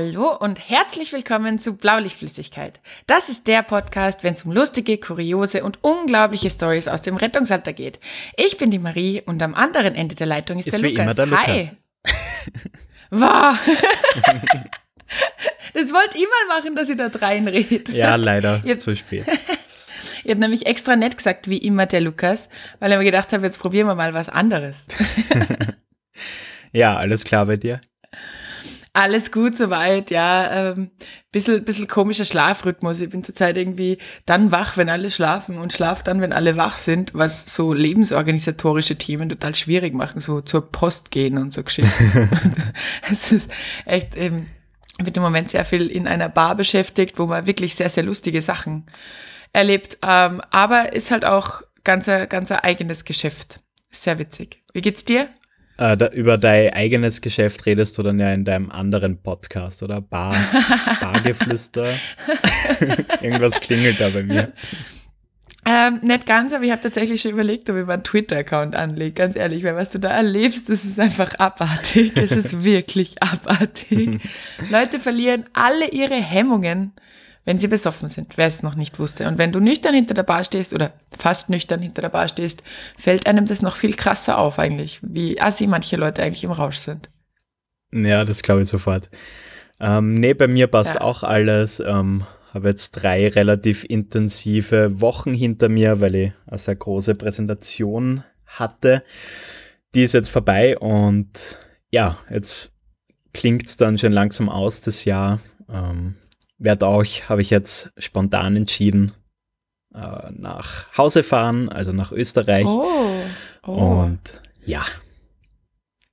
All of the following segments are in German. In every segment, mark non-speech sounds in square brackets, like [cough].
Hallo und herzlich willkommen zu Blaulichtflüssigkeit. Das ist der Podcast, wenn es um lustige, kuriose und unglaubliche Stories aus dem Rettungsalter geht. Ich bin die Marie und am anderen Ende der Leitung ist, Ist der wie Lukas. immer der Hi. [laughs] Wow. [laughs] das wollte ich mal machen, dass ich da reinrede. Ja, leider Jetzt- zu spät. [laughs] Ich habe nämlich extra nett gesagt, wie immer der Lukas, weil ich mir gedacht habe, jetzt probieren wir mal was anderes. Ja, alles klar bei dir? Alles gut soweit, ja. Ähm, bisschen, bisschen komischer Schlafrhythmus. Ich bin zurzeit irgendwie dann wach, wenn alle schlafen und schlaf dann, wenn alle wach sind, was so lebensorganisatorische Themen total schwierig machen, so zur Post gehen und so Geschichten. [laughs] es ist echt, ähm, ich bin im Moment sehr viel in einer Bar beschäftigt, wo man wirklich sehr, sehr lustige Sachen erlebt. Ähm, aber ist halt auch ganz, ganz ein eigenes Geschäft. Sehr witzig. Wie geht's dir? Äh, da, über dein eigenes Geschäft redest du dann ja in deinem anderen Podcast, oder? Bar, [laughs] Bargeflüster. [laughs] Irgendwas klingelt da bei mir. Ähm, nicht ganz, aber ich habe tatsächlich schon überlegt, ob ich mal einen Twitter-Account anlege. Ganz ehrlich, weil was du da erlebst, das ist einfach abartig. Es ist [laughs] wirklich abartig. Leute verlieren alle ihre Hemmungen, wenn sie besoffen sind, wer es noch nicht wusste. Und wenn du nüchtern hinter der Bar stehst oder fast nüchtern hinter der Bar stehst, fällt einem das noch viel krasser auf eigentlich, wie assi manche Leute eigentlich im Rausch sind. Ja, das glaube ich sofort. Ähm, nee, bei mir passt Ja. auch alles. Ähm, habe jetzt drei relativ intensive Wochen hinter mir, weil ich eine sehr große Präsentation hatte. Die ist jetzt vorbei und ja, jetzt klingt es dann schon langsam aus, das Jahr. Ähm, werd auch, habe ich jetzt spontan entschieden, äh, nach Hause fahren, also nach Österreich. Oh, oh. Und ja,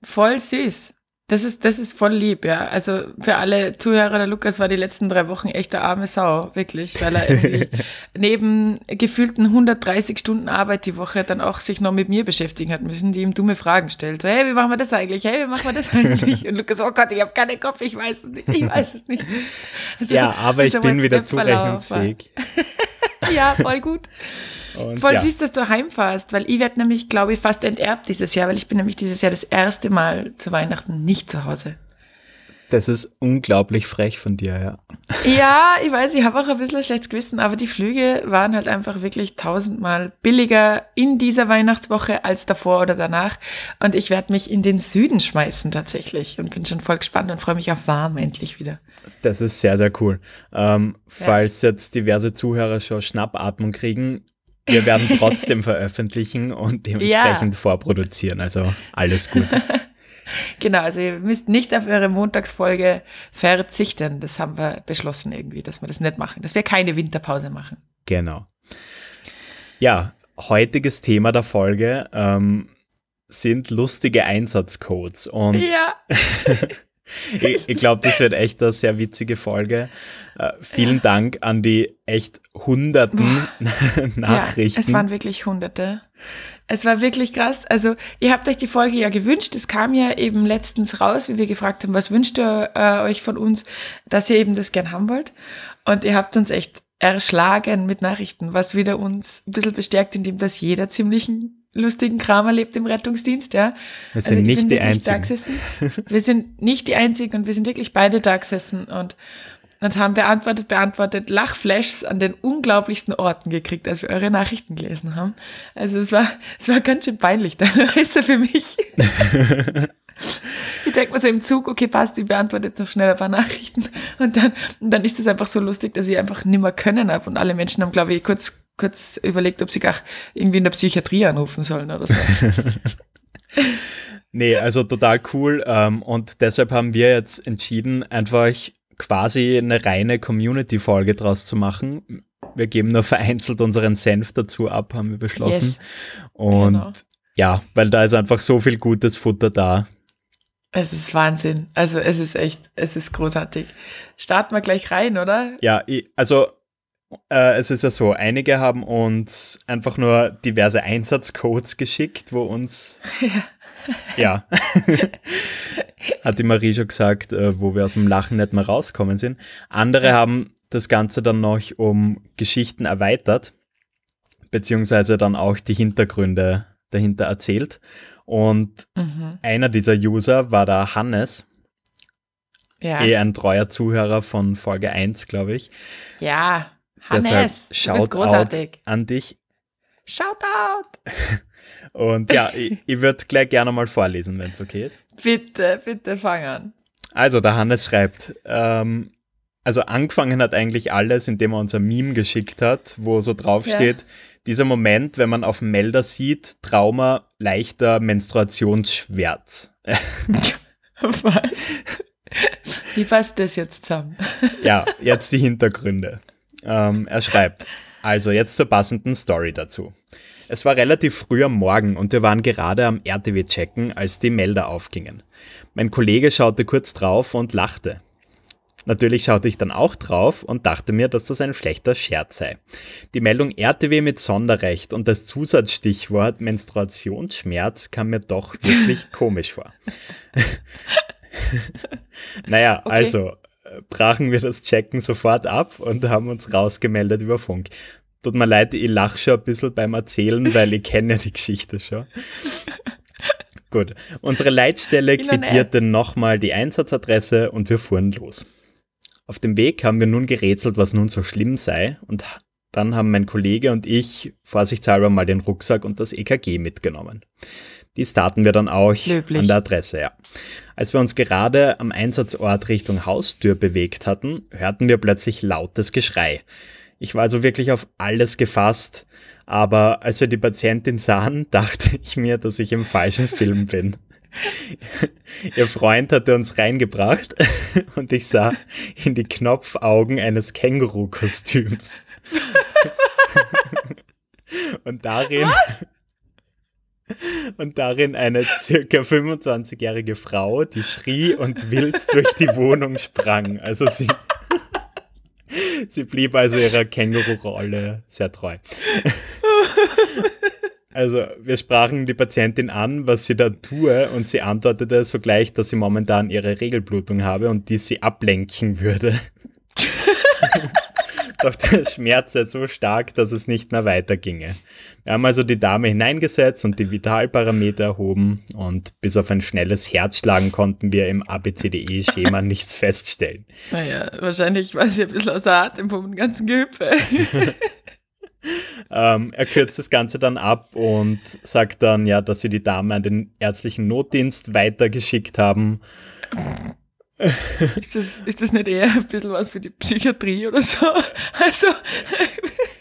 Voll süß. Das ist, das ist voll lieb, ja. Also für alle Zuhörer, der Lukas war die letzten drei Wochen echt eine arme Sau, wirklich, weil er irgendwie [laughs] neben gefühlten 130 Stunden Arbeit die Woche dann auch sich noch mit mir beschäftigen hat müssen, die ihm dumme Fragen stellt. So, hey, wie machen wir das eigentlich? Hey, wie machen wir das eigentlich? Und Lukas, oh Gott, ich habe keinen Kopf, ich weiß es nicht, ich weiß es nicht. [laughs] Also, ja, aber ich bin wieder zurechnungsfähig. [laughs] Ja, voll gut. [laughs] Und Voll ja. süß, dass du heimfährst, weil ich werde nämlich, glaube ich, fast enterbt dieses Jahr, weil ich bin nämlich dieses Jahr das erste Mal zu Weihnachten nicht zu Hause. Das ist unglaublich frech von dir, ja. Ja, ich weiß, ich habe auch ein bisschen ein schlechtes Gewissen, aber die Flüge waren halt einfach wirklich tausendmal billiger in dieser Weihnachtswoche als davor oder danach. Und ich werde mich in den Süden schmeißen tatsächlich und bin schon voll gespannt und freue mich auf warm endlich wieder. Das ist sehr, sehr cool. Ähm, Falls jetzt diverse Zuhörer schon Schnappatmung kriegen, wir werden [laughs] trotzdem veröffentlichen und dementsprechend vorproduzieren. Also alles gut. [laughs] [laughs] Genau, also ihr müsst nicht auf eure Montagsfolge verzichten. Das haben wir beschlossen irgendwie, dass wir das nicht machen, dass wir keine Winterpause machen. genau. Ja, heutiges Thema der Folge ähm, sind lustige Einsatzcodes. Und Ja. [laughs] ich, ich glaube, das wird echt eine sehr witzige Folge. Äh, vielen Dank an die echt hunderten Nachrichten. [laughs] Ja, es waren wirklich hunderte. Es war wirklich krass. Also, ihr habt euch die Folge ja gewünscht. Es kam ja eben letztens raus, wie wir gefragt haben, was wünscht ihr äh, euch von uns, dass ihr eben das gern haben wollt. Und ihr habt uns echt erschlagen mit Nachrichten, was wieder uns ein bisschen bestärkt, indem dass jeder ziemlichen lustigen Kram erlebt im Rettungsdienst, ja. Wir sind ich nicht die Einzigen. Wir sind nicht die Einzigen und wir sind wirklich beide da gesessen und, und haben beantwortet, beantwortet, Lachflashs an den unglaublichsten Orten gekriegt, als wir eure Nachrichten gelesen haben. Also es war, [laughs] es war ganz schön peinlich [laughs] teilweise für mich. [laughs] Ich denke mir so im Zug, okay, passt, ich beantworte jetzt noch schnell ein paar Nachrichten. Und dann, und dann ist es einfach so lustig, dass ich einfach nimmer können habe. Und alle Menschen haben, glaube ich, kurz, kurz überlegt, ob sie gar irgendwie in der Psychiatrie anrufen sollen oder so. Nee, also total cool. Ähm, und deshalb haben wir jetzt entschieden, einfach quasi eine reine Community-Folge draus zu machen. Wir geben nur vereinzelt unseren Senf dazu ab, haben wir beschlossen. Yes. Und Genau. ja, weil da ist einfach so viel gutes Futter da. Es ist Wahnsinn. Also es ist echt, es ist großartig. Starten wir gleich rein, oder? Ja, also äh, es ist ja so, einige haben uns einfach nur diverse Einsatzcodes geschickt, wo uns [laughs] ja, hat die Marie schon gesagt, äh, wo wir aus dem Lachen nicht mehr rauskommen sind. Andere haben das Ganze dann noch um Geschichten erweitert, beziehungsweise dann auch die Hintergründe dahinter erzählt. Und Mhm. einer dieser User war der Hannes. ja. eh ein treuer Zuhörer von Folge 1, glaube ich. Ja, Hannes, Deshalb großartig. an dich. Shoutout! [laughs] Und ja, ich, ich würde gleich gerne mal vorlesen, wenn es okay ist. Bitte, bitte fang an. Also, der Hannes schreibt, ähm, also angefangen hat eigentlich alles, indem er uns ein Meme geschickt hat, wo so draufsteht, ja. dieser Moment, wenn man auf dem Melder sieht, Trauma, leichter Menstruationsschmerz. [laughs] Was? Wie passt das jetzt zusammen? ja, jetzt die Hintergründe. Ähm, er schreibt, also jetzt zur passenden Story dazu. Es war relativ früh am Morgen und wir waren gerade am RTW checken, als die Melder aufgingen. Mein Kollege schaute kurz drauf und lachte. Natürlich schaute ich dann auch drauf und dachte mir, dass das ein schlechter Scherz sei. Die Meldung RTW mit Sonderrecht und das Zusatzstichwort Menstruationsschmerz kam mir doch [laughs] wirklich komisch vor. [laughs] naja, okay. also brachen wir das Checken sofort ab und haben uns rausgemeldet über Funk. Tut mir leid, ich lache schon ein bisschen beim Erzählen, weil ich kenne ja die Geschichte schon. [laughs] Gut, unsere Leitstelle quittierte nochmal die Einsatzadresse und wir fuhren los. Auf dem Weg haben wir nun gerätselt, was nun so schlimm sei und dann haben mein Kollege und ich vorsichtshalber mal den Rucksack und das EKG mitgenommen. Die starten wir dann auch Löblich. an der Adresse, ja. Als wir uns gerade am Einsatzort Richtung Haustür bewegt hatten, hörten wir plötzlich lautes Geschrei. Ich war also wirklich auf alles gefasst, aber als wir die Patientin sahen, [laughs] dachte ich mir, dass ich im falschen Film bin. [laughs] Ihr Freund hatte uns reingebracht [laughs] und ich sah in die Knopfaugen eines Känguru-Kostüms. und darin Was? Und darin eine circa 25-jährige Frau, die schrie und wild durch die Wohnung sprang. Also sie, sie blieb also ihrer Känguru-Rolle sehr treu. Also wir sprachen die Patientin an, was sie da tue, und sie antwortete sogleich, dass sie momentan ihre Regelblutung habe und dies sie ablenken würde. Doch der Schmerz sei so stark, dass es nicht mehr weiterginge. Wir haben also die Dame hineingesetzt und die Vitalparameter erhoben und bis auf ein schnelles Herzschlagen konnten wir im ABCDE-Schema [laughs] nichts feststellen. Naja, wahrscheinlich war sie ein bisschen außer Atem vom ganzen Gehüpfe. [laughs] ähm, er kürzt das Ganze dann ab und sagt dann ja, dass sie die Dame an den ärztlichen Notdienst weitergeschickt haben. [laughs] ist, das, ist das nicht eher ein bisschen was für die Psychiatrie oder so? [laughs] Also.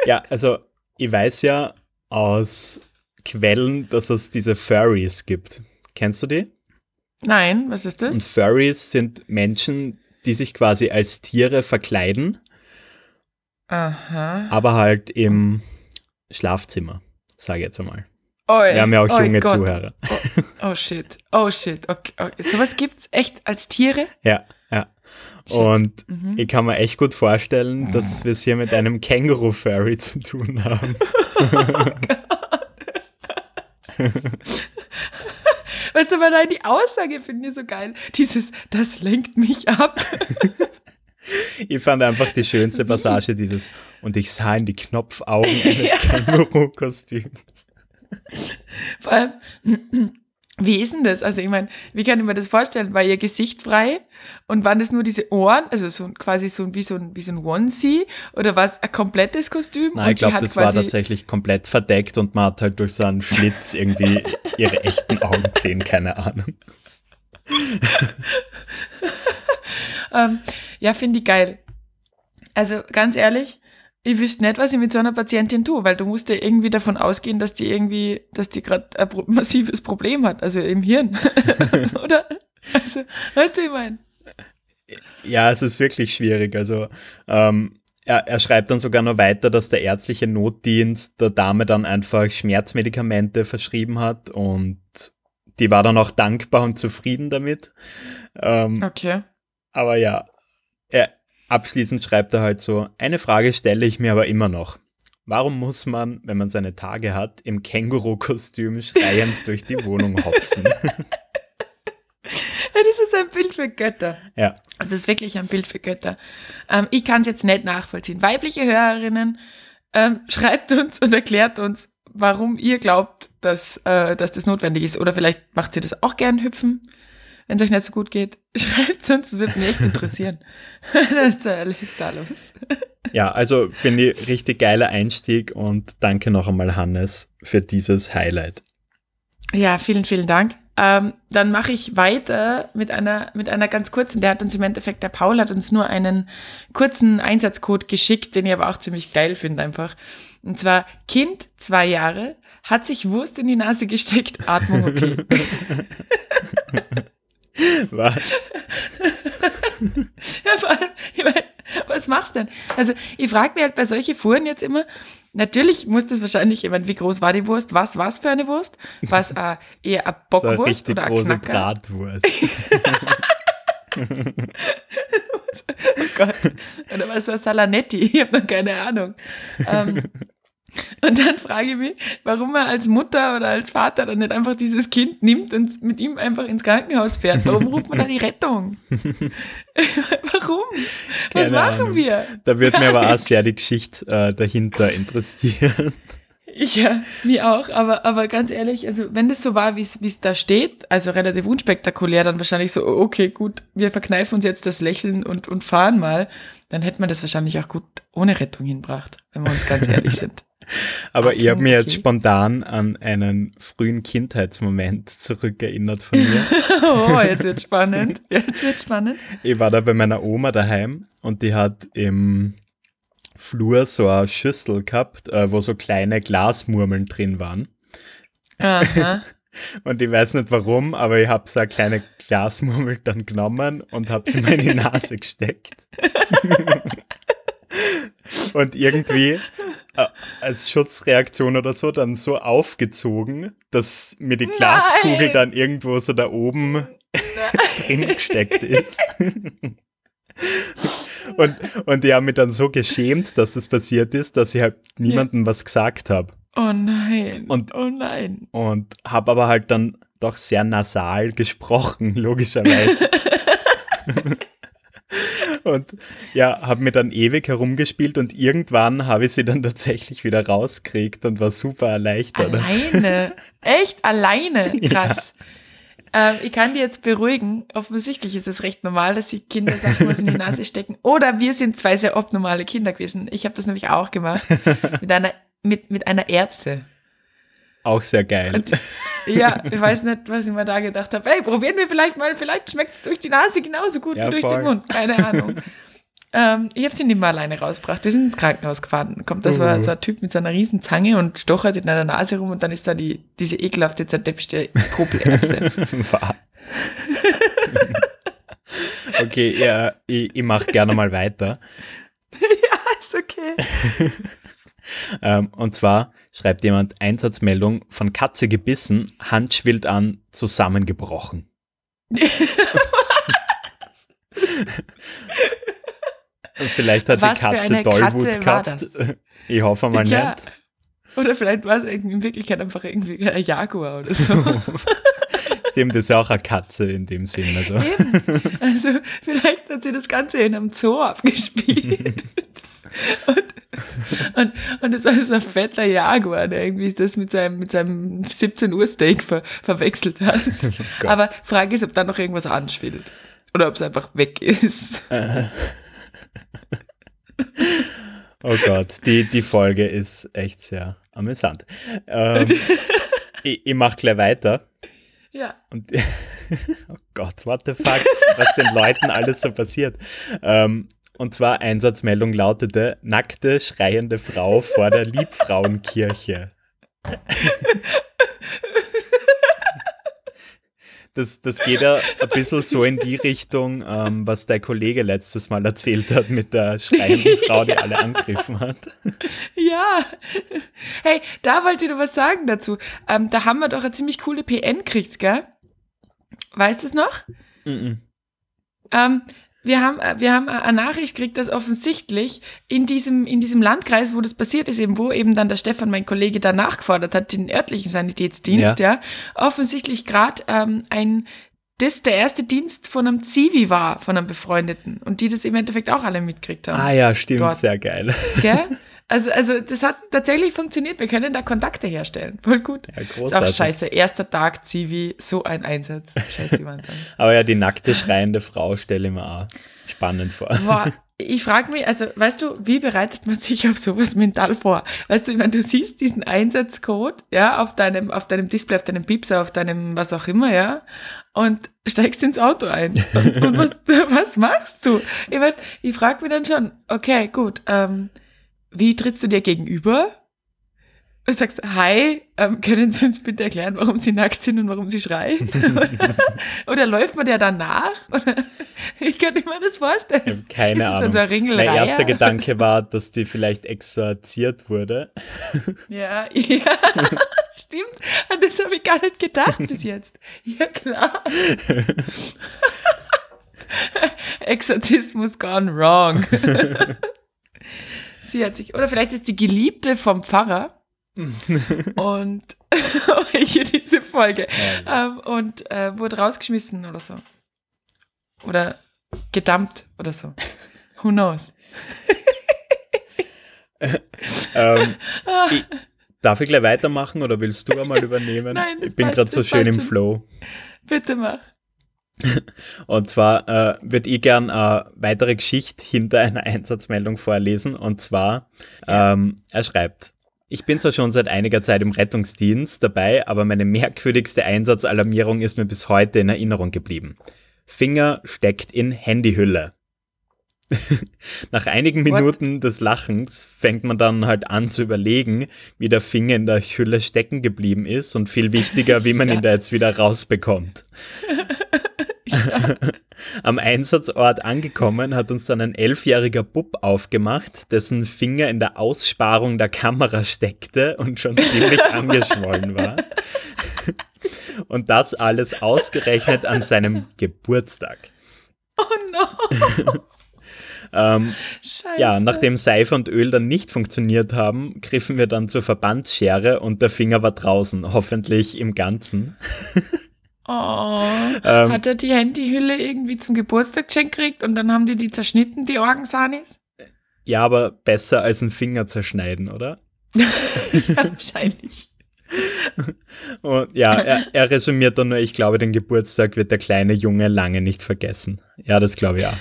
ja, also ich weiß ja aus Quellen, dass es diese Furries gibt. Kennst du die? Nein, was ist das? Und Furries sind Menschen, die sich quasi als Tiere verkleiden. Aha. Aber halt im Schlafzimmer, sage ich jetzt einmal. Oi, Wir haben ja auch junge Gott. Zuhörer. [laughs] Oh, shit. Oh shit. Okay, okay. Sowas es echt als Tiere? Ja, ja. Shit. Und mhm. ich kann mir echt gut vorstellen, dass wir es hier mit einem Känguru-Fairy zu tun haben. Oh [laughs] weißt du, aber allein die Aussage finde ich so geil. Dieses, das lenkt mich ab. [laughs] ich fand einfach die schönste Passage dieses, und ich sah in die Knopfaugen eines [laughs] ja. Känguru-Kostüms. Vor allem, wie ist denn das? Also ich meine, wie kann ich mir das vorstellen? War ihr Gesicht frei und waren das nur diese Ohren, also so quasi so wie so ein, wie so ein Onesie oder war es ein komplettes Kostüm? Nein, ich glaube, das war tatsächlich komplett verdeckt und man hat halt durch so einen Schlitz irgendwie [laughs] ihre echten Augen sehen, keine Ahnung. [laughs] ähm, ja, finde ich geil. Also ganz ehrlich, ich wüsste nicht, was ich mit so einer Patientin tue, weil du musst ja irgendwie davon ausgehen, dass die irgendwie, dass die gerade ein massives Problem hat, also im Hirn. [laughs] Oder? Also, weißt du, wie ich meine? Ja, es ist wirklich schwierig. Also, ähm, er, er, schreibt dann sogar noch weiter, dass der ärztliche Notdienst der Dame dann einfach Schmerzmedikamente verschrieben hat und die war dann auch dankbar und zufrieden damit. Ähm, okay. Aber ja, Abschließend schreibt er halt so, eine Frage stelle ich mir aber immer noch. Warum muss man, wenn man seine Tage hat, im Känguru-Kostüm schreiend durch die Wohnung hopsen? Das ist ein Bild für Götter. Ja. Das ist wirklich ein Bild für Götter. Ähm, ich kann es jetzt nicht nachvollziehen. Weibliche Hörerinnen, ähm, schreibt uns und erklärt uns, warum ihr glaubt, dass, äh, dass das notwendig ist. Oder vielleicht macht sie das auch gern hüpfen. Wenn es euch nicht so gut geht. [laughs] Schreibt es uns, das würde mich echt interessieren. [laughs] das ist, äh, ist da los. Ja, also finde ich richtig geiler Einstieg und danke noch einmal, Hannes, für dieses Highlight. Ja, vielen, vielen Dank. Ähm, dann mache ich weiter mit einer, mit einer ganz kurzen, der hat uns im Endeffekt, der Paul hat uns nur einen kurzen Einsatzcode geschickt, den ich aber auch ziemlich geil finde einfach. Und zwar Kind, zwei Jahre, hat sich Wurst in die Nase gesteckt, Atmung okay. [laughs] Was? [laughs] ja, vor allem, ich mein, was machst du denn? Also ich frage mich halt bei solchen Fuhren jetzt immer, natürlich muss das wahrscheinlich, ich meine, wie groß war die Wurst? Was was für eine Wurst? Was äh, eher eine Bockwurst [laughs] so eine richtig oder eine große Knacker? Bratwurst. [laughs] oh Gott. Oder was so ein Salanetti? Ich habe noch keine Ahnung. Ähm, und dann frage ich mich, warum man als Mutter oder als Vater dann nicht einfach dieses Kind nimmt und mit ihm einfach ins Krankenhaus fährt. Warum ruft man da die Rettung? [laughs] warum? Was Keine machen Ahnung. wir? Da wird mir aber auch sehr die Geschichte äh, dahinter interessieren. Ja, mir auch, aber, aber ganz ehrlich, also wenn das so war, wie es da steht, also relativ unspektakulär, dann wahrscheinlich so, okay, gut, wir verkneifen uns jetzt das Lächeln und, und fahren mal, dann hätte man das wahrscheinlich auch gut ohne Rettung hinbracht, wenn wir uns ganz ehrlich [laughs] sind. Aber okay, ich habe mir jetzt spontan an einen frühen Kindheitsmoment zurückerinnert von mir. [laughs] oh, jetzt wird spannend. Jetzt wird spannend. Ich war da bei meiner Oma daheim und die hat im Flur so eine Schüssel gehabt, äh, wo so kleine Glasmurmeln drin waren. Aha. [laughs] Und ich weiß nicht warum, aber ich habe so eine kleine Glasmurmel dann genommen und habe sie in meine Nase gesteckt. [laughs] und irgendwie äh, als Schutzreaktion oder so dann so aufgezogen, dass mir die Glaskugel Nein. dann irgendwo so da oben [laughs] drin gesteckt ist. und, und die haben mich dann so geschämt, dass das passiert ist, dass ich halt niemandem was gesagt habe. Oh nein. Und, oh nein. Und habe aber halt dann doch sehr nasal gesprochen, logischerweise. [laughs] und ja, habe mir dann ewig herumgespielt und irgendwann habe ich sie dann tatsächlich wieder rausgekriegt und war super erleichtert. Alleine? Echt? Alleine? [laughs] Krass. Ja. Ähm, ich kann dir jetzt beruhigen. Offensichtlich ist es recht normal, dass die Kinder Sachen in die Nase [laughs] stecken. Oder wir sind zwei sehr abnormale Kinder gewesen. Ich habe das nämlich auch gemacht. [laughs] Mit einer, mit, mit einer Erbse. Auch sehr geil. Und, ja, ich weiß nicht, was ich mir da gedacht habe. Hey, probieren wir vielleicht mal, vielleicht schmeckt es durch die Nase genauso gut ja, wie durch voll. den Mund. Keine Ahnung. [laughs] ähm, ich habe sie nicht mal alleine rausgebracht. Wir sind ins Krankenhaus gefahren. Kommt das uh. war so ein Typ mit so einer riesen Zange und stochert in einer Nase rum und dann ist da die, diese ekelhafte, zerdepschte Popelerbse. [laughs] [laughs] okay, ja, ich, ich mache gerne mal weiter. ja, ist okay. Ähm, und zwar schreibt jemand Einsatzmeldung von Katze gebissen, Hand schwillt an, zusammengebrochen. [laughs] vielleicht hat Was die Katze Tollwut gehabt. Ich hoffe mal ja. nicht. Oder vielleicht war es in Wirklichkeit einfach irgendwie ein Jaguar oder so. [laughs] Stimmt, das ist ja auch eine Katze in dem Sinn. Also. also vielleicht hat sie das Ganze in einem Zoo abgespielt. und, [laughs] [laughs] und, und es war so ein fetter Jaguar, der irgendwie das mit seinem, mit seinem 17 Uhr Steak ver, verwechselt hat. [laughs] Oh Aber Frage ist, ob da noch irgendwas anschwillt. Oder ob es einfach weg ist. [laughs] oh Gott, die, die Folge ist echt sehr amüsant. Ähm, ich ich mache gleich weiter. Ja. Und, oh Gott, what the fuck, was den Leuten alles so passiert. Ähm, und zwar Einsatzmeldung lautete, nackte, schreiende Frau vor der Liebfrauenkirche. Das, das geht ja ein bisschen so in die Richtung, ähm, was dein Kollege letztes Mal erzählt hat mit der schreienden Frau, die alle angegriffen hat. Ja. Hey, da wollte ich noch was sagen dazu. Ähm, da haben wir doch eine ziemlich coole PN gekriegt, gell? Weißt du es noch? Mm, -mm. Ähm, wir haben, äh, wir haben eine Nachricht gekriegt, dass offensichtlich in diesem, in diesem Landkreis, wo das passiert ist, eben wo eben dann der Stefan, mein Kollege, da nachgefordert hat, den örtlichen Sanitätsdienst, ja, ja offensichtlich gerade ähm, ein das der erste Dienst von einem Zivi war, von einem Befreundeten und die das im Endeffekt auch alle mitgekriegt haben. Ah ja, stimmt, dort. sehr geil. Gell? [laughs] Also, also das hat tatsächlich funktioniert. Wir können da Kontakte herstellen. Voll gut. Ja, großartig. Ist auch scheiße. Erster Tag Zivi, so ein Einsatz. Scheiße jemand an. [laughs] Aber ja, die nackte, schreiende Frau stelle ich mir auch spannend vor. Boah, [laughs] ich frage mich, also weißt du, wie bereitet man sich auf sowas mental vor? Weißt du, ich meine, du siehst diesen Einsatzcode, ja, auf deinem, auf deinem Display, auf deinem Piepser, auf deinem was auch immer, ja, und steigst ins Auto ein. Und, und was, [laughs] was machst du? Ich meine, ich frage mich dann schon, okay, gut, ähm, wie trittst du dir gegenüber? Du sagst, hi, ähm, können Sie uns bitte erklären, warum Sie nackt sind und warum Sie schreien? [laughs] [laughs] oder, läuft man der dann nach? [laughs] Ich kann mir das vorstellen. keine Ahnung. So mein erster Gedanke war, dass die vielleicht exorziert wurde. ja, ja. Stimmt, an das habe ich gar nicht gedacht bis jetzt. Ja, klar. Exorzismus gone wrong. Sie hat sich, oder vielleicht ist die Geliebte vom Pfarrer [laughs] und [laughs] hier diese Folge ähm, und äh, wurde rausgeschmissen oder so. Oder gedammt oder so. Who knows? [laughs] ähm, ich, darf ich gleich weitermachen oder willst du einmal übernehmen? Nein, ich bin gerade so schön im Flow. Bitte mach. [laughs] Und zwar äh, würde ich gern eine weitere Geschichte hinter einer Einsatzmeldung vorlesen. Und zwar, ähm, er schreibt, ich bin zwar schon seit einiger Zeit im Rettungsdienst dabei, aber meine merkwürdigste Einsatzalarmierung ist mir bis heute in Erinnerung geblieben. Finger steckt in Handyhülle. [laughs] Nach einigen Minuten What? des Lachens fängt man dann halt an zu überlegen, wie der Finger in der Hülle stecken geblieben ist und viel wichtiger, wie man [laughs] ja. ihn da jetzt wieder rausbekommt. Ja. [laughs] Am Einsatzort angekommen hat uns dann ein elfjähriger Bub aufgemacht, dessen Finger in der Aussparung der Kamera steckte und schon ziemlich [laughs] angeschwollen war. Und das alles ausgerechnet an seinem Geburtstag. Oh no! [laughs] ähm, ja, nachdem Seife und Öl dann nicht funktioniert haben, griffen wir dann zur Verbandsschere und der Finger war draußen, hoffentlich im Ganzen. Oh, ähm, hat er die Handyhülle irgendwie zum Geburtstag geschenkt gekriegt und dann haben die die zerschnitten, die Orgensanis? Ja, aber besser als einen Finger zerschneiden, oder? [laughs] ja, wahrscheinlich. Und ja, er, er resümiert dann nur, ich glaube, den Geburtstag wird der kleine Junge lange nicht vergessen. Ja, das glaube ich auch.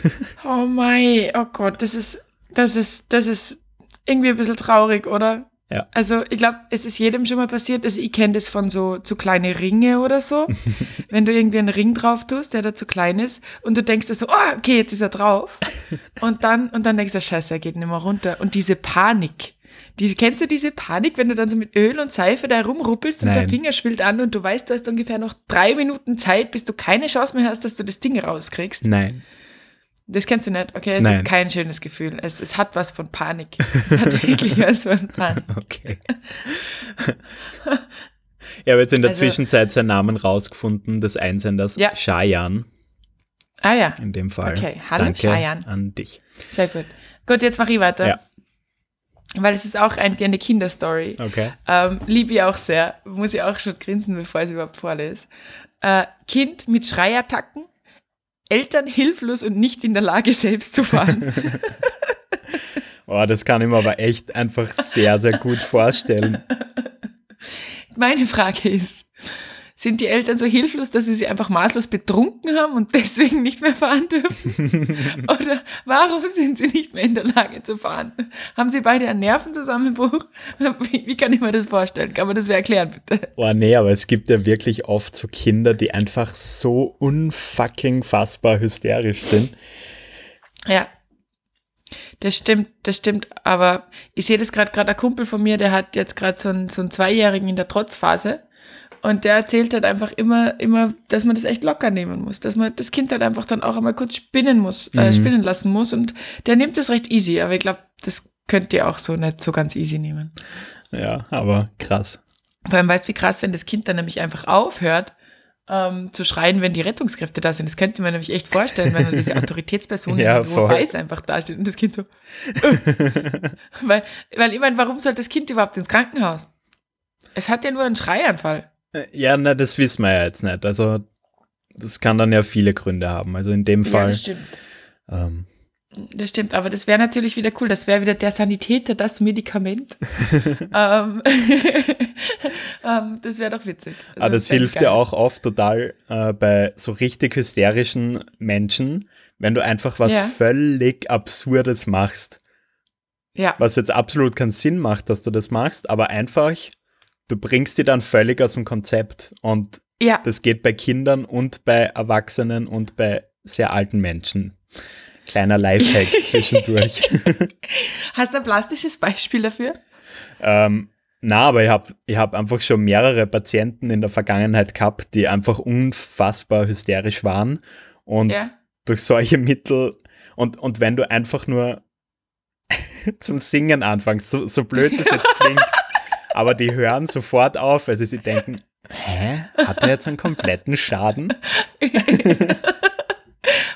[laughs] oh mein, oh Gott, das ist, das ist, das ist irgendwie ein bisschen traurig, oder? Ja. Also ich glaube, es ist jedem schon mal passiert, also ich kenne das von so zu kleine Ringe oder so. [laughs] Wenn du irgendwie einen Ring drauf tust, der da zu klein ist und du denkst dir so, oh, okay, jetzt ist er drauf. [laughs] Und dann, und dann denkst du, scheiße, er geht nicht mehr runter. Und diese Panik, diese, kennst du diese Panik, wenn du dann so mit Öl und Seife da rumruppelst und Nein. der Finger schwillt an und du weißt, du hast ungefähr noch drei Minuten Zeit, bis du keine Chance mehr hast, dass du das Ding rauskriegst? Nein. Das kennst du nicht? Okay, es Nein. ist kein schönes Gefühl. Es, es hat was von Panik. Es hat [laughs] wirklich was von Panik. Okay. Ich habe jetzt in der also, Zwischenzeit seinen Namen rausgefunden, des Einsenders ja. Shayan. Ah ja. In dem Fall. Okay, hallo Danke Shayan. an dich. Sehr gut. Gut, jetzt mache ich weiter. Ja. Weil es ist auch ein, eine Kinderstory. Okay. Ähm, Liebe ich auch sehr. Muss ich auch schon grinsen, bevor ich sie überhaupt vorlese. Äh, kind mit Schreiattacken Eltern hilflos und nicht in der Lage, selbst zu fahren. [laughs] oh, das kann ich mir aber echt einfach sehr, sehr gut vorstellen. Meine Frage ist, sind die Eltern so hilflos, dass sie sie einfach maßlos betrunken haben und [laughs] deswegen nicht mehr fahren dürfen? [laughs] Oder warum sind sie nicht mehr in der Lage zu fahren? Haben sie beide einen Nervenzusammenbruch? Wie, wie kann ich mir das vorstellen? Kann man das mir erklären, bitte? Oh nee, aber es gibt ja wirklich oft so Kinder, die einfach so unfucking fassbar hysterisch sind. Ja. Das stimmt, das stimmt. Aber ich sehe das gerade, gerade ein Kumpel von mir, der hat jetzt gerade so einen, so einen Zweijährigen in der Trotzphase. Und der erzählt halt einfach immer, immer, dass man das echt locker nehmen muss, dass man das Kind halt einfach dann auch einmal kurz spinnen muss, äh, mhm. spinnen lassen muss. Und der nimmt das recht easy, aber ich glaube, das könnt ihr auch so nicht so ganz easy nehmen. Ja, aber krass. Vor allem weißt du, wie krass, wenn das Kind dann nämlich einfach aufhört, ähm, zu schreien, wenn die Rettungskräfte da sind. Das könnte man nämlich echt vorstellen, wenn dann diese [laughs] Autoritätsperson ja, irgendwo weiß einfach da steht und das Kind so. [laughs] weil, weil ich meine, warum soll das Kind überhaupt ins Krankenhaus? Es hat ja nur einen Schreianfall. Ja, na, das wissen wir ja jetzt nicht. Also, das kann dann ja viele Gründe haben. Also in dem Fall. Ja, das stimmt. Ähm, Das stimmt, aber das wäre natürlich wieder cool. Das wäre wieder der Sanitäter, das Medikament. [laughs] ähm, [laughs] ähm, das wäre doch witzig. Ah, das, das hilft dir auch oft total äh, bei so richtig hysterischen Menschen, wenn du einfach was ja. völlig Absurdes machst. Ja. Was jetzt absolut keinen Sinn macht, dass du das machst, aber einfach, du bringst die dann völlig aus dem Konzept. Und ja. das geht bei Kindern und bei Erwachsenen und bei sehr alten Menschen. Kleiner Lifehack [laughs] zwischendurch. [laughs] Hast du ein plastisches Beispiel dafür? Ähm, na, aber ich habe ich hab einfach schon mehrere Patienten in der Vergangenheit gehabt, die einfach unfassbar hysterisch waren. Und ja. durch solche Mittel, und, und wenn du einfach nur [laughs] zum Singen anfängst, so, so blöd es jetzt klingt, aber die hören sofort auf, weil sie sich denken, hä, hat er jetzt einen kompletten Schaden? [laughs]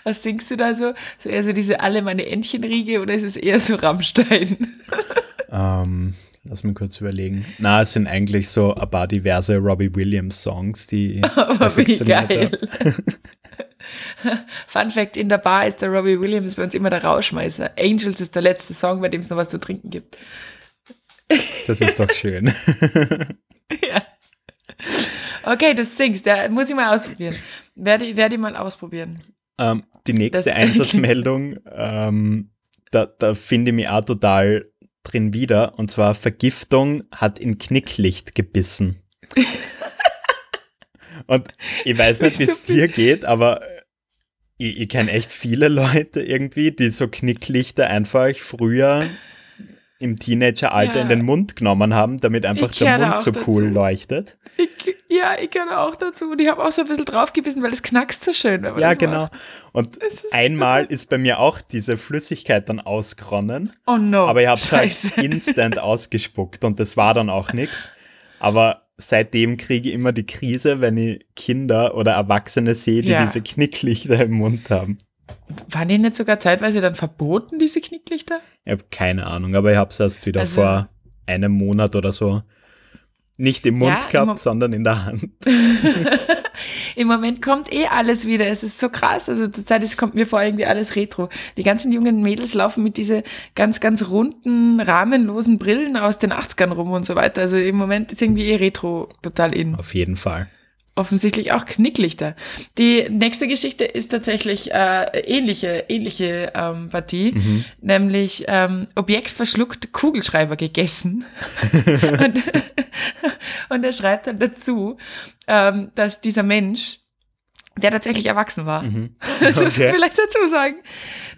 Was denkst du da so? So eher so diese alle meine Entchenriege oder ist es eher so Rammstein? [laughs] Ähm, lass mich kurz überlegen. Na, es sind eigentlich so ein paar diverse Robbie Williams Songs, die [laughs] Aber wie geil. Fun Fact, in der Bar ist der Robbie Williams bei uns immer der Rauschmeißer. Angels ist der letzte Song, bei dem es noch was zu trinken gibt. Das ist doch schön. [laughs] ja. Okay, du singst, ja, muss ich mal ausprobieren. Werde, werde ich mal ausprobieren. Ähm, die nächste das Einsatzmeldung, ähm, da, da finde ich mich auch total drin wieder. Und zwar Vergiftung hat in Knicklicht gebissen. [laughs] und ich weiß nicht, wie es dir geht, aber ich, ich kenne echt viele Leute irgendwie, die so Knicklichter einfach früher im Teenageralter ja. in den Mund genommen haben, damit einfach der Mund so cool dazu. leuchtet. Ich, ja, ich gehöre auch dazu und ich habe auch so ein bisschen draufgebissen, weil es knackst so schön. ja, genau. Macht. Und ist einmal ist bei mir auch diese Flüssigkeit dann ausgeronnen. Oh no. Aber ich habe es halt [laughs] instant ausgespuckt und das war dann auch nichts. Aber seitdem kriege ich immer die Krise, wenn ich Kinder oder Erwachsene sehe, die ja. diese Knicklichter im Mund haben. Waren die nicht sogar zeitweise dann verboten, diese Knicklichter? Ich habe keine Ahnung, aber ich habe es erst wieder also, vor einem Monat oder so nicht im Mund ja, gehabt, im sondern in der Hand. [laughs] Im Moment kommt eh alles wieder. Es ist so krass. Also zur Zeit, es kommt mir vor irgendwie alles retro. Die ganzen jungen Mädels laufen mit diese ganz, ganz runden, rahmenlosen Brillen aus den 80ern rum und so weiter. Also im Moment ist irgendwie eh retro total in. Auf jeden Fall offensichtlich auch Knicklichter. Die nächste Geschichte ist tatsächlich äh, ähnliche, ähnliche ähm, Partie, mhm. nämlich ähm, Objekt verschluckt, Kugelschreiber gegessen. [laughs] und, [laughs] und, er schreibt dann dazu, ähm, dass dieser Mensch der tatsächlich erwachsen war. Mhm. [laughs] Das muss ich vielleicht dazu sagen.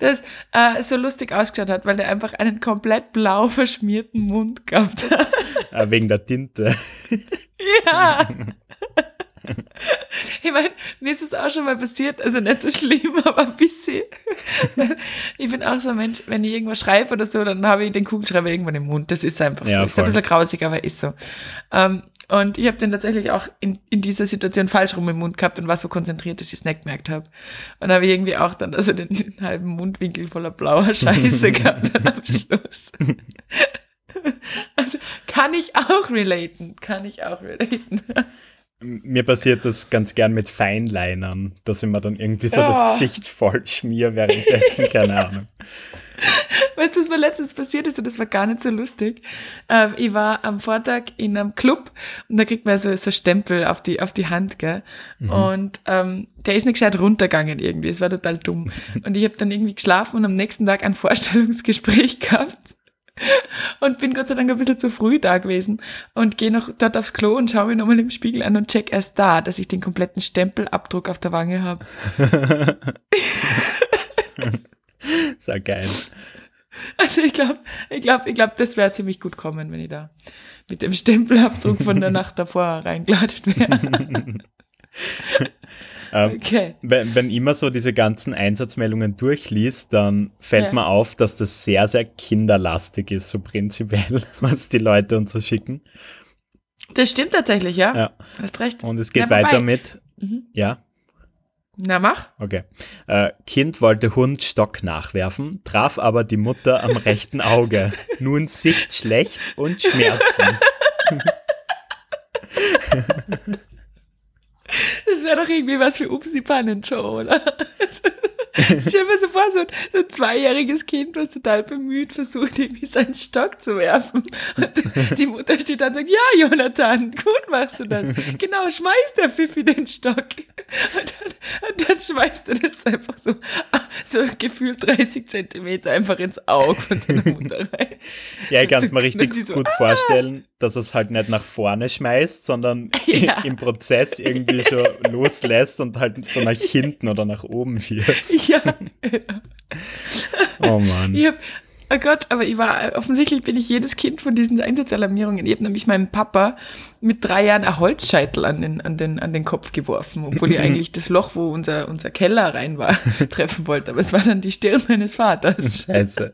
Das äh, so lustig ausgeschaut hat, weil der einfach einen komplett blau verschmierten Mund gehabt hat. Ah, wegen der Tinte. ja. Ich meine, mir ist es auch schon mal passiert, also nicht so schlimm, [laughs] aber ein bisschen. Ich bin auch so ein Mensch, wenn ich irgendwas schreibe oder so, dann habe ich den Kugelschreiber irgendwann im Mund. Das ist einfach so. Ja, ist ein bisschen grausig, aber ist so. Um, ähm, und ich habe den tatsächlich auch in, in dieser Situation falsch rum im Mund gehabt und war so konzentriert, dass ich es nicht gemerkt habe. Und habe ich irgendwie auch dann also den, den [laughs] halben Mundwinkel voller blauer [laughs] Scheiße gehabt dann am Schluss. Also kann ich auch relaten, kann ich auch relaten. Mir passiert das ganz gern mit Feinlinern, dass ich mir dann irgendwie so oh. das Gesicht voll schmier währenddessen, keine Ahnung. [laughs] Weißt du, was mir letztens passiert ist und das war gar nicht so lustig? Ähm, ich war am Vortag in einem Club und da kriegt man so, so Stempel auf die, auf die Hand, gell? Mhm. Und ähm, der ist nicht gescheit runtergegangen irgendwie, es war total dumm. [laughs] Und ich habe dann irgendwie geschlafen und am nächsten Tag ein Vorstellungsgespräch [laughs] gehabt und bin Gott sei Dank ein bisschen zu früh da gewesen und gehe noch dort aufs Klo und schaue mich nochmal im Spiegel an und check erst da, dass ich den kompletten Stempelabdruck auf der Wange habe. [laughs] Sehr geil. Also ich glaube, ich glaube, ich glaube, das wäre ziemlich gut kommen, wenn ich da mit dem Stempelabdruck von der Nacht davor reinklatscht wäre. [laughs] Ähm, okay. Wenn, wenn immer so diese ganzen Einsatzmeldungen durchliest, dann fällt ja. mir auf, dass das sehr, sehr kinderlastig ist, so prinzipiell, [laughs] was die Leute uns so schicken. Das stimmt tatsächlich, ja. ja. Hast recht. Und es geht ja, weiter mit, mhm. ja. Na, mach. Okay. Äh, kind wollte Hund Stock nachwerfen, traf aber die Mutter am rechten Auge. [laughs] Nun Sicht schlecht und Schmerzen. [laughs] Das wäre doch irgendwie was für Ups die Pannenshow, oder? [laughs] [laughs] Stell mir so vor, so, so ein zweijähriges Kind, was total bemüht versucht, irgendwie seinen Stock zu werfen. Und die Mutter steht dann und sagt, ja, Jonathan, gut machst du das. Genau, schmeißt der Pfiffi den Stock. Und dann, und dann schmeißt er das einfach so, so gefühlt 30 Zentimeter einfach ins Auge von seiner Mutter rein. Ja, ich kann es mir richtig so, gut ah! vorstellen, dass es halt nicht nach vorne schmeißt, sondern [laughs] ja. im Prozess irgendwie schon [laughs] loslässt und halt so nach hinten oder nach oben wirft. [laughs] Ja. oh Mann. Ich hab, oh Gott, aber ich war, offensichtlich bin ich jedes Kind von diesen Einsatzalarmierungen. Ich habe nämlich meinem Papa mit drei Jahren ein Holzscheitel an den, an den, an den Kopf geworfen, obwohl ich [laughs] eigentlich das Loch, wo unser, unser Keller rein war, [laughs] treffen wollte. Aber es war dann die Stirn meines Vaters. Scheiße.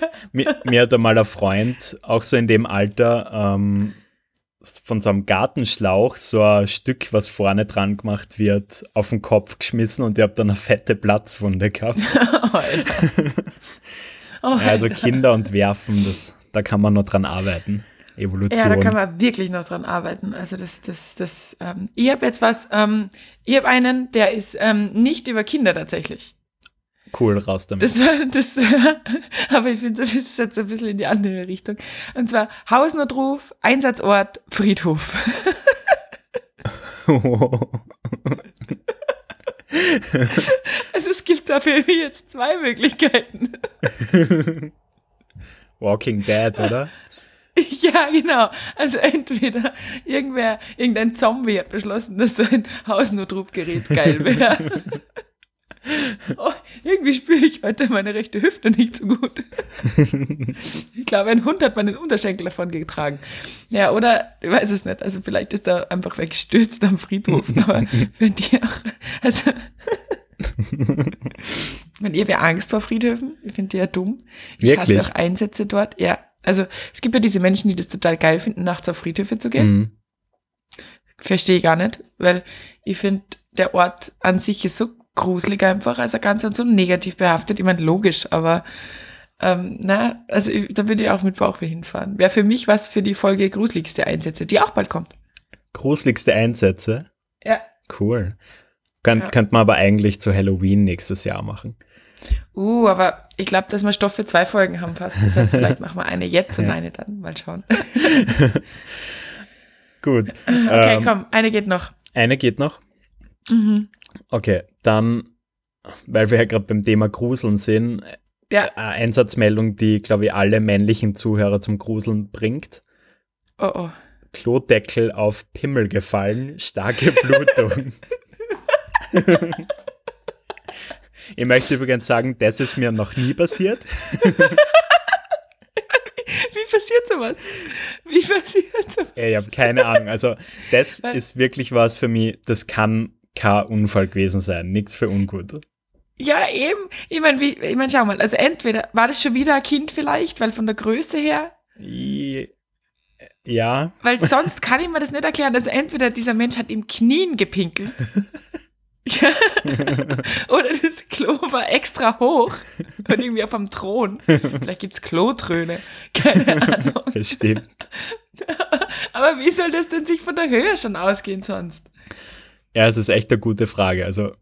ja. mir, mir hat einmal ein Freund, auch so in dem Alter, ähm, von so einem Gartenschlauch so ein Stück, was vorne dran gemacht wird, auf den Kopf geschmissen und ich habe dann eine fette Platzwunde gehabt. [laughs] oh, [laughs] ja, also Kinder und Werfen, das, da kann man noch dran arbeiten. Evolution. Ja, da kann man wirklich noch dran arbeiten. Also das, das, das, ähm, ich habe jetzt was, ähm, ich habe einen, der ist ähm, nicht über Kinder tatsächlich. Cool, raus damit. Das, das, [laughs] aber ich finde, das ist jetzt ein bisschen in die andere Richtung. Und zwar Hausnotruf, Einsatzort, Friedhof. [laughs] also es gibt dafür jetzt zwei Möglichkeiten. [laughs] Walking Dead, oder? Ja, genau. Also entweder irgendwer, irgendein Zombie hat beschlossen, dass so ein Hausnotrufgerät geil wäre. Irgendwie spüre ich heute meine rechte Hüfte nicht so gut. [laughs] ich glaube, ein Hund hat meinen Unterschenkel davon getragen. Ja, oder, ich weiß es nicht. Also vielleicht ist er einfach weggestürzt am Friedhof. [laughs] Aber wenn die auch, also, wenn ihr wer Angst vor Friedhöfen, ich finde die ja dumm. Ich Wirklich? hasse auch Einsätze dort. Ja, also es gibt ja diese Menschen, die das total geil finden, nachts auf Friedhöfe zu gehen. Mhm. Verstehe ich gar nicht, weil ich finde, der Ort an sich ist so gruselig einfach, also ganz und so negativ behaftet. Ich meine, logisch, aber ähm, na, also ich, da würde ich auch mit Bauchweh hinfahren. Wäre für mich was für die Folge gruseligste Einsätze, die auch bald kommt. Gruseligste Einsätze? Ja. Cool. Könnt, ja. Könnte man aber eigentlich zu Halloween nächstes Jahr machen. Uh, aber ich glaube, dass wir Stoff für zwei Folgen haben fast. Das heißt, vielleicht [laughs] machen wir eine jetzt und ja. eine dann. Mal schauen. [laughs] Gut. Okay, ähm, komm, eine geht noch. Eine geht noch? Mhm. Okay, dann, weil wir ja gerade beim Thema Gruseln sind, ja. eine Einsatzmeldung, die, glaube ich, alle männlichen Zuhörer zum Gruseln bringt. Oh oh. Klodeckel auf Pimmel gefallen, starke [laughs] Blutung. ich möchte übrigens sagen, das ist mir noch nie passiert. [laughs] Wie passiert sowas? Wie passiert sowas? Ich habe keine Ahnung. Also, das ist wirklich was für mich, das kann kein Unfall gewesen sein, nichts für ungut. Ja, eben. Ich meine, ich mein, schau mal, also entweder war das schon wieder ein Kind vielleicht, weil von der Größe her. Ja. Weil sonst kann ich mir das nicht erklären. Also entweder dieser Mensch hat im Knien gepinkelt. [laughs] Oder das Klo war extra hoch und irgendwie auf dem Thron. Vielleicht gibt es Klotröne. Keine Ahnung. Bestimmt. Aber wie soll das denn sich von der Höhe schon ausgehen sonst? Ja, es ist echt eine gute Frage. Also,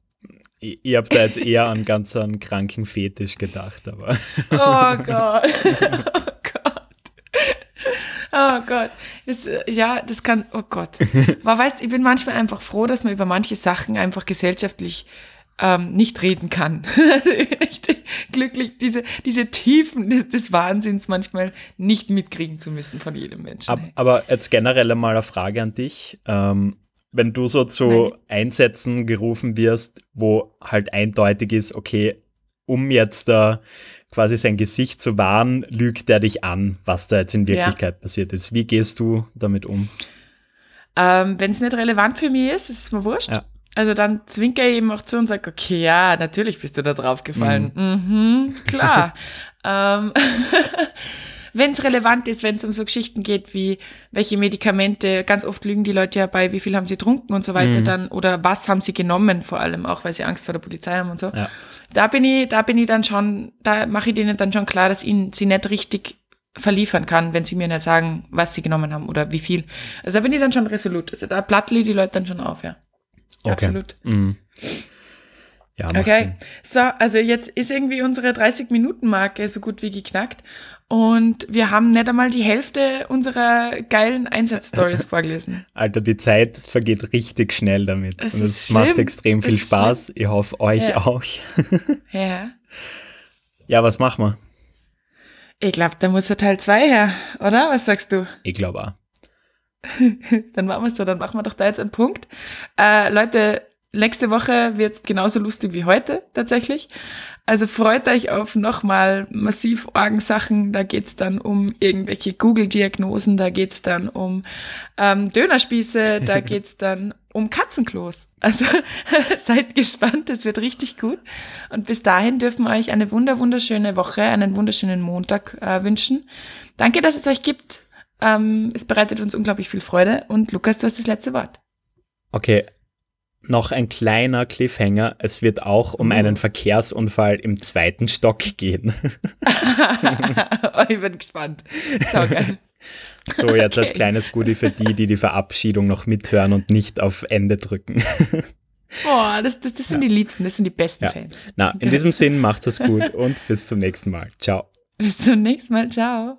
ich, ich habe da jetzt eher an ganz einen kranken Fetisch gedacht, aber. [laughs] Oh Gott. Oh Gott. Oh Gott. Das, ja, das kann, oh Gott. Man weiß, ich bin manchmal einfach froh, dass man über manche Sachen einfach gesellschaftlich ähm, nicht reden kann. [laughs] echt glücklich, diese, diese Tiefen des, des, Wahnsinns manchmal nicht mitkriegen zu müssen von jedem Menschen. Aber, aber jetzt generell mal eine Frage an dich. Ähm, wenn du so zu Nein. Einsätzen gerufen wirst, wo halt eindeutig ist, okay, um jetzt da quasi sein Gesicht zu wahren, lügt er dich an, was da jetzt in Wirklichkeit ja. passiert ist. Wie gehst du damit um? Ähm, wenn es nicht relevant für mich ist, ist es mir wurscht. Ja. Also dann zwinker ich eben auch zu und sage, okay, ja, natürlich bist du da drauf gefallen. Mhm, mhm klar. [laughs] ähm, [laughs] wenn es relevant ist, wenn es um so Geschichten geht wie welche Medikamente, ganz oft lügen die Leute ja bei, wie viel haben sie getrunken und so weiter mhm. dann oder was haben sie genommen, vor allem auch, weil sie Angst vor der Polizei haben und so. Ja. Da bin ich, da bin ich dann schon, da mache ich denen dann schon klar, dass ihnen sie nicht richtig verliefern kann, wenn sie mir nicht sagen, was sie genommen haben oder wie viel. Also da bin ich dann schon resolut. Also da plattli die Leute dann schon auf, ja. Okay. Absolut. Mhm. Ja, Okay, Sinn. so, also jetzt ist irgendwie unsere 30-Minuten-Marke so gut wie geknackt und wir haben nicht einmal die Hälfte unserer geilen Einsatzstories [laughs] vorgelesen. Alter, die Zeit vergeht richtig schnell damit. Es und es macht schlimm. extrem viel Spaß. Ich hoffe, euch Ja. auch. [laughs] Ja. Ja, was machen wir? Ich glaube, da muss ja Teil 2 her, oder? Was sagst du? Ich glaube auch. [laughs] Dann machen wir es so, dann machen wir doch da jetzt einen Punkt. Äh, Leute, nächste Woche wird es genauso lustig wie heute tatsächlich. Also freut euch auf nochmal massiv Orgensachen. Da geht's dann um irgendwelche Google-Diagnosen, da geht's dann um ähm, Dönerspieße, da [laughs] geht's dann um Katzenklos. Also [laughs] seid gespannt, es wird richtig gut. Und bis dahin dürfen wir euch eine wunder wunderschöne Woche, einen wunderschönen Montag äh, wünschen. Danke, dass es euch gibt. Ähm, es bereitet uns unglaublich viel Freude. Und Lukas, du hast das letzte Wort. Okay, noch ein kleiner Cliffhanger. Es wird auch um Uh. einen Verkehrsunfall im zweiten Stock gehen. [laughs] ich bin gespannt. [laughs] So, jetzt als Okay. kleines Goodie für die, die die Verabschiedung noch mithören und nicht auf Ende drücken. Boah, das, das, das sind die Liebsten, das sind die besten Ja. Fans. Na, in diesem Sinn macht es gut und bis zum nächsten Mal. Ciao. Bis zum nächsten Mal. Ciao.